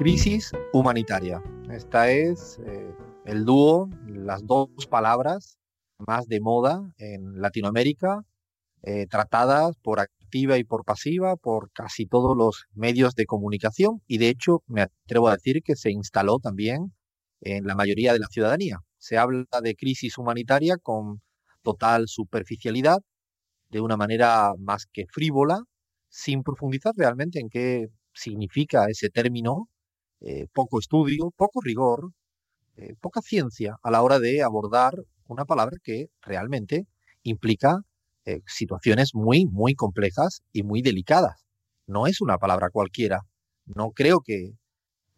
Crisis humanitaria. Esta es eh, el dúo, las dos palabras más de moda en Latinoamérica, eh, tratadas por activa y por pasiva por casi todos los medios de comunicación y de hecho me atrevo a decir que se instaló también en la mayoría de la ciudadanía. Se habla de crisis humanitaria con total superficialidad, de una manera más que frívola, sin profundizar realmente en qué significa ese término eh, poco estudio, poco rigor, eh, poca ciencia a la hora de abordar una palabra que realmente implica eh, situaciones muy, muy complejas y muy delicadas. No es una palabra cualquiera. No creo que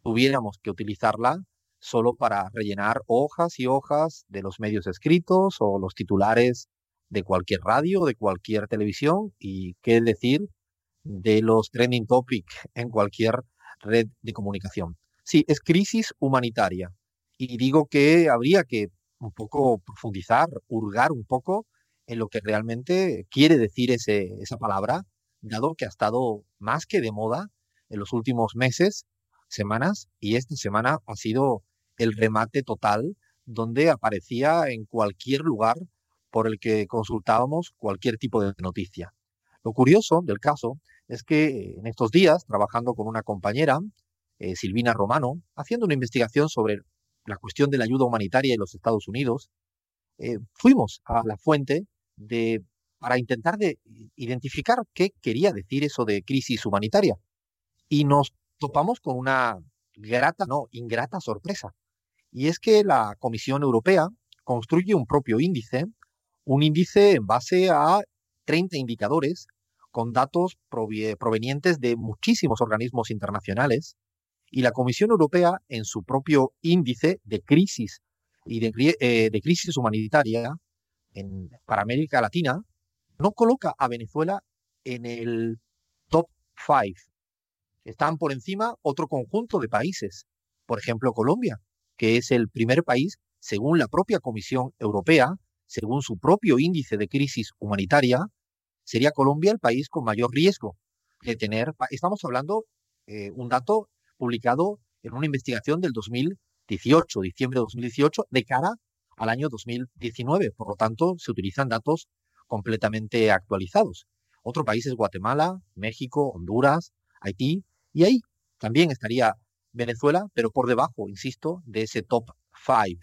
tuviéramos que utilizarla solo para rellenar hojas y hojas de los medios escritos o los titulares de cualquier radio, de cualquier televisión y qué decir de los trending topics en cualquier red de comunicación. Sí, es crisis humanitaria. Y digo que habría que un poco profundizar, hurgar un poco en lo que realmente quiere decir ese, esa palabra, dado que ha estado más que de moda en los últimos meses, semanas, y esta semana ha sido el remate total donde aparecía en cualquier lugar por el que consultábamos cualquier tipo de noticia. Lo curioso del caso es que en estos días, trabajando con una compañera, eh, Silvina Romano, haciendo una investigación sobre la cuestión de la ayuda humanitaria en los Estados Unidos, eh, fuimos a la fuente de, para intentar de identificar qué quería decir eso de crisis humanitaria. Y nos topamos con una grata, no, ingrata sorpresa. Y es que la Comisión Europea construye un propio índice, un índice en base a 30 indicadores con datos provenientes de muchísimos organismos internacionales y la Comisión Europea, en su propio índice de crisis y de, eh, crisis humanitaria para América Latina, no coloca a Venezuela en el top 5. Están por encima otro conjunto de países, por ejemplo Colombia, que es el primer país, según la propia Comisión Europea, según su propio índice de crisis humanitaria, sería Colombia el país con mayor riesgo de tener, estamos hablando, eh, un dato publicado en una investigación del 2018, diciembre de 2018, de cara al año 2019. Por lo tanto, se utilizan datos completamente actualizados. Otro país es Guatemala, México, Honduras, Haití, y ahí también estaría Venezuela, pero por debajo, insisto, de ese top 5.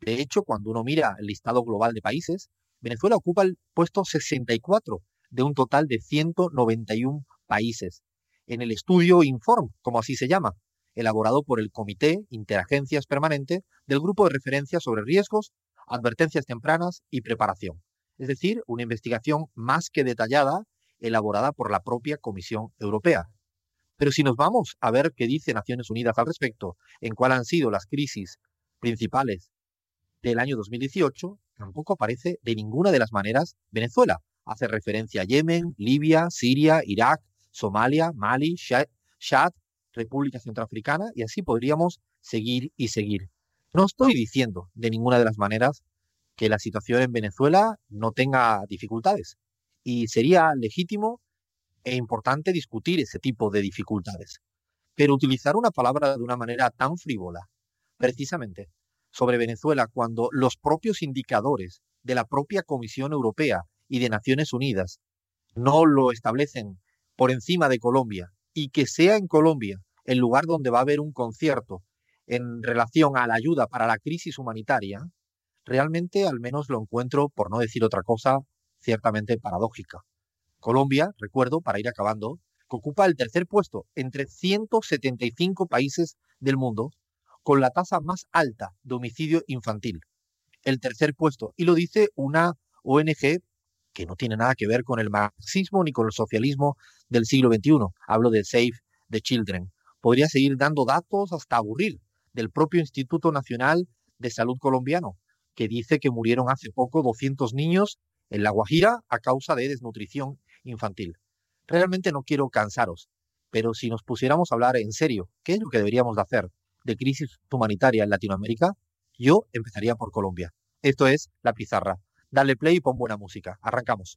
De hecho, cuando uno mira el listado global de países, Venezuela ocupa el puesto 64 de un total de 191 países en el estudio Inform, como así se llama, elaborado por el Comité Interagencias Permanente del Grupo de Referencia sobre Riesgos, Advertencias Tempranas y Preparación. Es decir, una investigación más que detallada elaborada por la propia Comisión Europea. Pero si nos vamos a ver qué dice Naciones Unidas al respecto, en cuál han sido las crisis principales del año 2018, tampoco aparece de ninguna de las maneras Venezuela. Hace referencia a Yemen, Libia, Siria, Irak, Somalia, Mali, Chad, República Centroafricana y así podríamos seguir y seguir. No estoy diciendo de ninguna de las maneras que la situación en Venezuela no tenga dificultades y sería legítimo e importante discutir ese tipo de dificultades. Pero utilizar una palabra de una manera tan frívola, precisamente sobre Venezuela, cuando los propios indicadores de la propia Comisión Europea y de Naciones Unidas no lo establecen por encima de Colombia y que sea en Colombia el lugar donde va a haber un concierto en relación a la ayuda para la crisis humanitaria, realmente al menos lo encuentro, por no decir otra cosa, ciertamente paradójica. Colombia, recuerdo, para ir acabando, que ocupa el tercer puesto entre 175 países del mundo con la tasa más alta de homicidio infantil. El tercer puesto. Y lo dice una ONG que no tiene nada que ver con el marxismo ni con el socialismo del siglo XXI. Hablo de Save the Children. Podría seguir dando datos hasta aburrir del propio Instituto Nacional de Salud colombiano, que dice que murieron hace poco 200 niños en La Guajira a causa de desnutrición infantil. Realmente no quiero cansaros, pero si nos pusiéramos a hablar en serio, ¿qué es lo que deberíamos de hacer de crisis humanitaria en Latinoamérica? Yo empezaría por Colombia. Esto es La Pizarra. Dale play y pon buena música. Arrancamos.